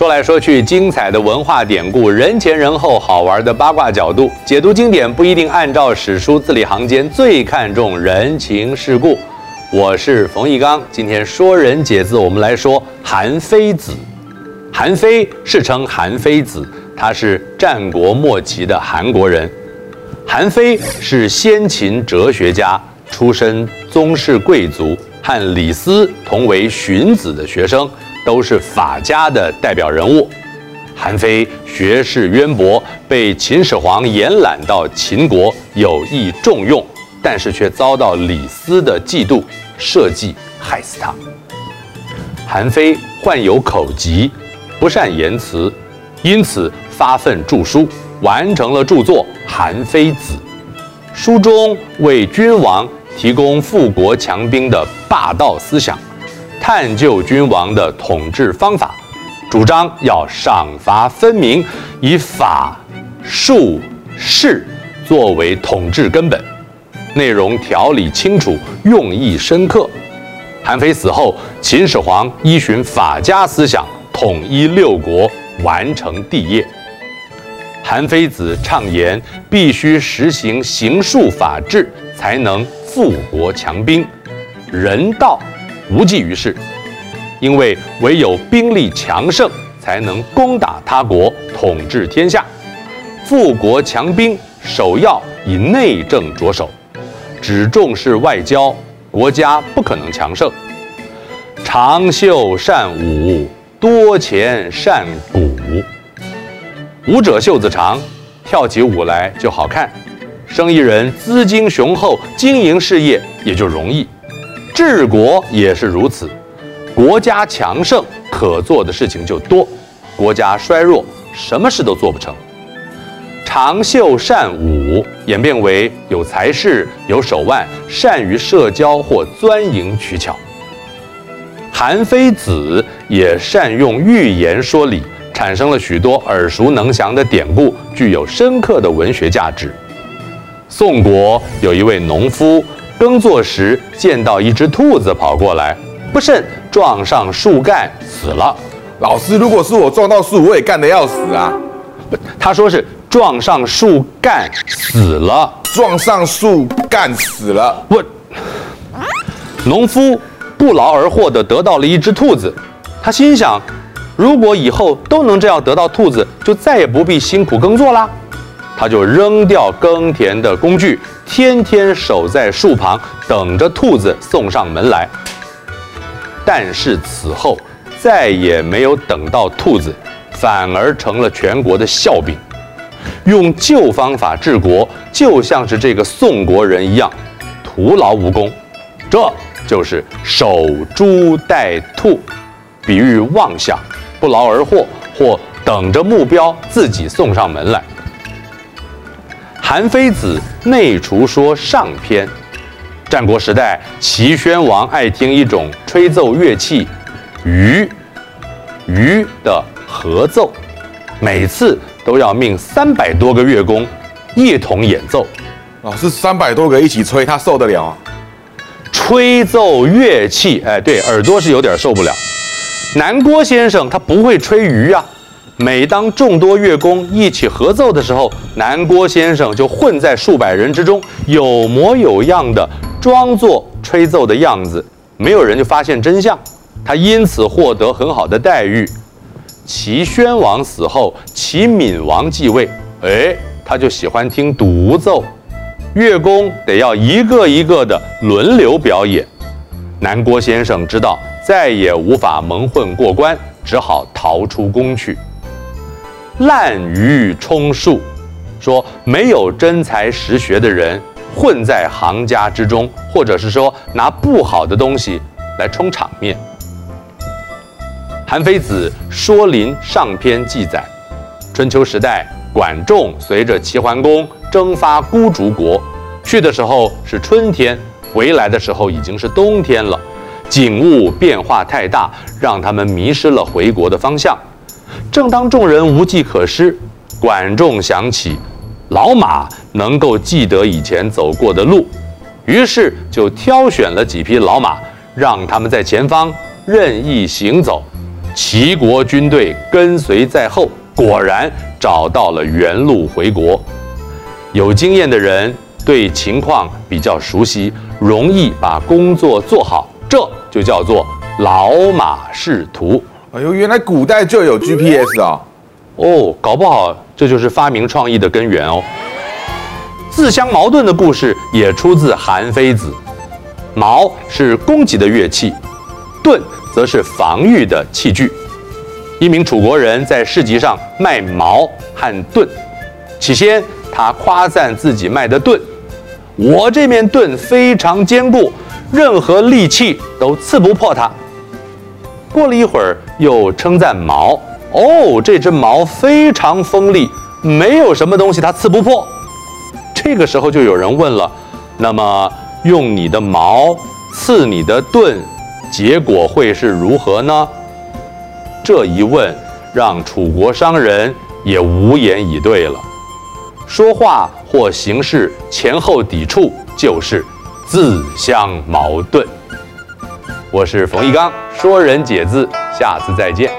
说来说去，精彩的文化典故，人前人后，好玩的八卦角度，解读经典不一定按照史书字里行间，最看重人情世故。我是冯翊纲，今天说人解字，我们来说韩非子。韩非世称韩非子，他是战国末期的韩国人。韩非是先秦哲学家，出身宗室贵族，和李斯同为荀子的学生。都是法家的代表人物。韩非学识渊博，被秦始皇延揽到秦国，有意重用，但是却遭到李斯的嫉妒，设计害死他。韩非患有口疾，不善言辞，因此发奋著书，完成了著作《韩非子》。书中为君王提供富国强兵的霸道思想。探究君王的统治方法，主张要赏罚分明，以法、术、势作为统治根本，内容条理清楚，用意深刻。韩非死后，秦始皇依循法家思想，统一六国，完成帝业。韩非子倡言，必须实行刑术法治，才能富国强兵，人道。无济于事，因为唯有兵力强盛，才能攻打他国，统治天下。富国强兵，首要以内政着手，只重视外交，国家不可能强盛。长袖善舞，多钱善鼓。舞者袖子长，跳起舞来就好看。生意人资金雄厚，经营事业也就容易。治国也是如此，国家强盛，可做的事情就多；国家衰弱，什么事都做不成。长袖善舞演变为有才识、有手腕、善于社交或钻营取巧。韩非子也善用寓言说理，产生了许多耳熟能详的典故，具有深刻的文学价值。宋国有一位农夫。耕作时见到一只兔子跑过来，不慎撞上树干死了。老师，如果是我撞到树，我也干得要死啊！他说是撞上树干死了，撞上树干死了。问，农夫不劳而获地得到了一只兔子，他心想，如果以后都能这样得到兔子，就再也不必辛苦耕作啦。他就扔掉耕田的工具，天天守在树旁，等着兔子送上门来。但是此后再也没有等到兔子，反而成了全国的笑柄。用旧方法治国，就像是这个宋国人一样，徒劳无功。这就是守株待兔，比喻妄想，不劳而获，或等着目标自己送上门来。韩非子内厨说上篇，战国时代，齐宣王爱听一种吹奏乐器，鱼，鱼的合奏，每次都要命三百多个乐工一同演奏。老师，三百多个一起吹，他受得了啊？吹奏乐器，哎，对，耳朵是有点受不了。南郭先生他不会吹鱼啊。每当众多乐工一起合奏的时候，南郭先生就混在数百人之中，有模有样的装作吹奏的样子，没有人就发现真相。他因此获得很好的待遇。齐宣王死后，齐闵王继位，哎，他就喜欢听独奏，乐工得要一个一个的轮流表演。南郭先生知道再也无法蒙混过关，只好逃出宫去。滥竽充数，说没有真才实学的人混在行家之中，或者是说拿不好的东西来充场面。韩非子《说林》上篇记载，春秋时代，管仲随着齐桓公征发孤竹国，去的时候是春天，回来的时候已经是冬天了，景物变化太大，让他们迷失了回国的方向。正当众人无计可施，管仲想起老马能够记得以前走过的路，于是就挑选了几匹老马，让他们在前方任意行走。齐国军队跟随在后，果然找到了原路回国。有经验的人对情况比较熟悉，容易把工作做好，这就叫做老马识途。哎呦，原来古代就有 GPS 啊！哦，搞不好这就是发明创意的根源哦。自相矛盾的故事也出自《韩非子》。矛是攻击的乐器，盾则是防御的器具。一名楚国人在市集上卖矛和盾，起先他夸赞自己卖的盾：“我这面盾非常坚固，任何利器都刺不破它。”过了一会儿，又称赞矛：“哦，这只矛非常锋利，没有什么东西它刺不破。”这个时候就有人问了：“那么用你的矛刺你的盾，结果会是如何呢？”这一问让楚国商人也无言以对了。说话或行事前后抵触，就是自相矛盾。我是冯一刚，说人解字，下次再见。